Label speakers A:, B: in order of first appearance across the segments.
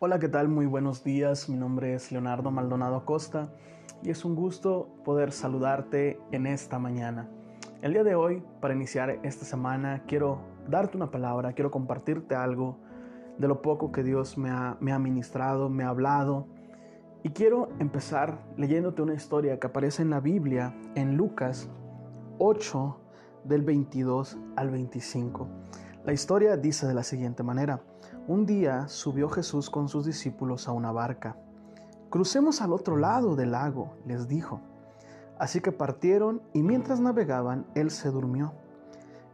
A: Hola, ¿qué tal? Muy buenos días. Mi nombre es Leonardo Maldonado Acosta y es un gusto poder saludarte en esta mañana. El día de hoy, para iniciar esta semana, quiero darte una palabra, quiero compartirte algo de lo poco que Dios me ha, me ministrado, me ha hablado. Y quiero empezar leyéndote una historia que aparece en la Biblia, en Lucas 8, del 22 al 25. La historia dice de la siguiente manera. Un día subió Jesús con sus discípulos a una barca. Crucemos al otro lado del lago, les dijo. Así que partieron y mientras navegaban, él se durmió.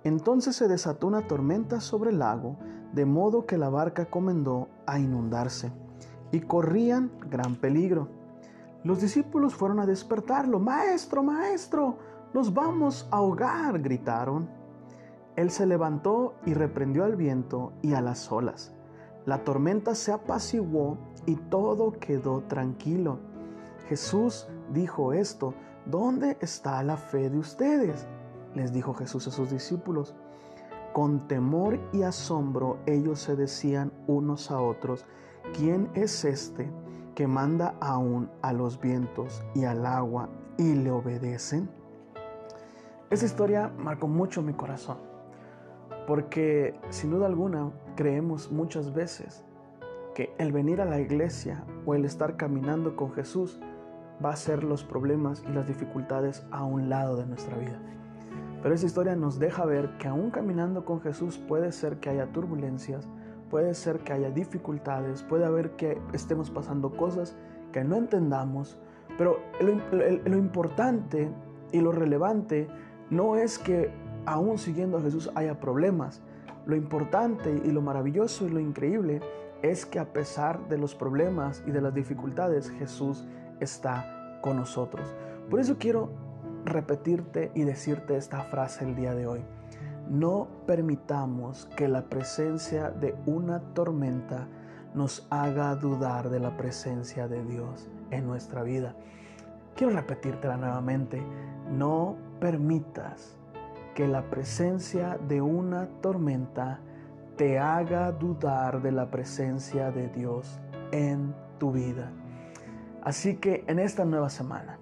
A: Entonces se desató una tormenta sobre el lago, de modo que la barca comenzó a inundarse, y corrían gran peligro. Los discípulos fueron a despertarlo. Maestro, maestro, nos vamos a ahogar, gritaron. Él se levantó y reprendió al viento y a las olas la tormenta se apaciguó y todo quedó tranquilo. Jesús dijo esto, ¿dónde está la fe de ustedes? Les dijo Jesús a sus discípulos. Con temor y asombro ellos se decían unos a otros, ¿quién es este que manda aún a los vientos y al agua y le obedecen? Esa historia marcó mucho mi corazón porque sin duda alguna creemos muchas veces que el venir a la iglesia o el estar caminando con Jesús va a ser los problemas y las dificultades a un lado de nuestra vida. Pero esa historia nos deja ver que aún caminando con Jesús puede ser que haya turbulencias, puede ser que haya dificultades, puede haber que estemos pasando cosas que no entendamos, pero lo, lo importante y lo relevante no es que aún siguiendo a Jesús haya problemas. Lo importante y lo maravilloso y lo increíble es que a pesar de los problemas y de las dificultades, Jesús está con nosotros. Por eso quiero repetirte y decirte esta frase el día de hoy. No permitamos que la presencia de una tormenta nos haga dudar de la presencia de Dios en nuestra vida. Quiero repetírtela nuevamente. No permitas que la presencia de una tormenta te haga dudar de la presencia de Dios en tu vida. Así que en esta nueva semana,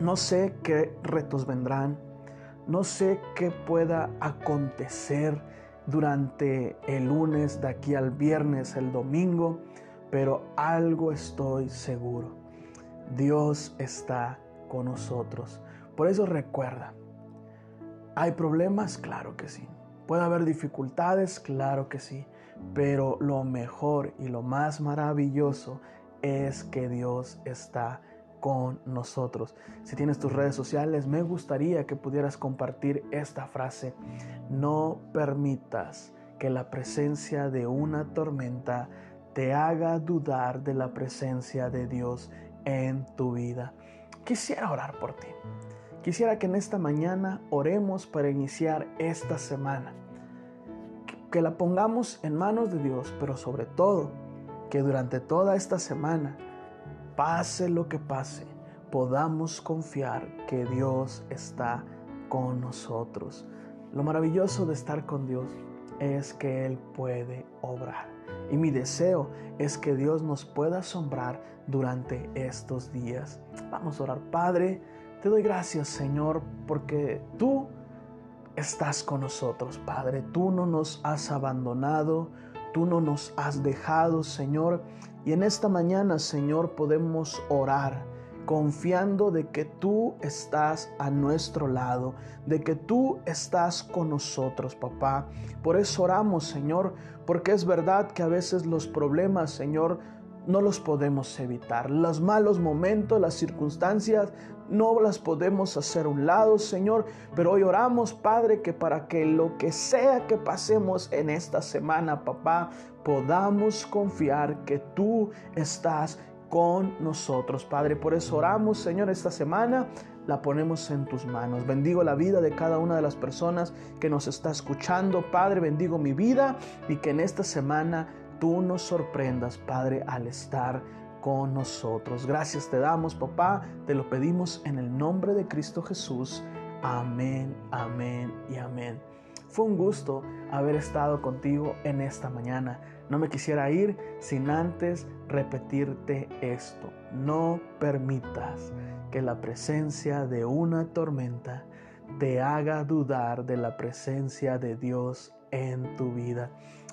A: no sé qué retos vendrán, no sé qué pueda acontecer durante el lunes, de aquí al viernes, el domingo, pero algo estoy seguro. Dios está con nosotros. Por eso recuerda, ¿Hay problemas? Claro que sí. ¿Puede haber dificultades? Claro que sí. Pero lo mejor y lo más maravilloso es que Dios está con nosotros. Si tienes tus redes sociales, me gustaría que pudieras compartir esta frase. No permitas que la presencia de una tormenta te haga dudar de la presencia de Dios en tu vida. Quisiera orar por ti. Quisiera que en esta mañana oremos para iniciar esta semana. Que la pongamos en manos de Dios, pero sobre todo que durante toda esta semana, pase lo que pase, podamos confiar que Dios está con nosotros. Lo maravilloso de estar con Dios es que Él puede obrar. Y mi deseo es que Dios nos pueda asombrar durante estos días. Vamos a orar, Padre. Te doy gracias, Señor, porque tú estás con nosotros, Padre. Tú no nos has abandonado, tú no nos has dejado, Señor. Y en esta mañana, Señor, podemos orar confiando de que tú estás a nuestro lado, de que tú estás con nosotros, papá. Por eso oramos, Señor, porque es verdad que a veces los problemas, Señor, no los podemos evitar. Los malos momentos, las circunstancias, no las podemos hacer a un lado, Señor. Pero hoy oramos, Padre, que para que lo que sea que pasemos en esta semana, papá, podamos confiar que tú estás con nosotros, Padre. Por eso oramos, Señor, esta semana la ponemos en tus manos. Bendigo la vida de cada una de las personas que nos está escuchando, Padre. Bendigo mi vida y que en esta semana tú nos sorprendas, Padre, al estar con nosotros. Gracias te damos, papá, te lo pedimos en el nombre de Cristo Jesús. Amén, amén y amén. Fue un gusto haber estado contigo en esta mañana. no me quisiera ir sin antes repetirte esto. No permitas que la presencia de una tormenta te haga dudar de la presencia de Dios en tu vida.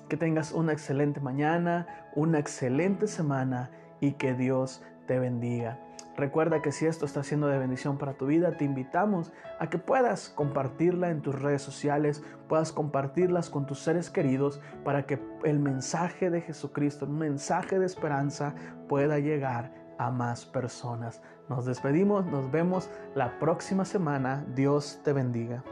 A: Que tengas una excelente mañana, una excelente semana y que Dios te bendiga. Recuerda que si esto está siendo de bendición para tu vida, te invitamos a que puedas compartirla en tus redes sociales, puedas compartirlas con tus seres queridos para que el mensaje de Jesucristo, un mensaje de esperanza, pueda llegar a más personas. Nos despedimos, nos vemos la próxima semana. Dios te bendiga.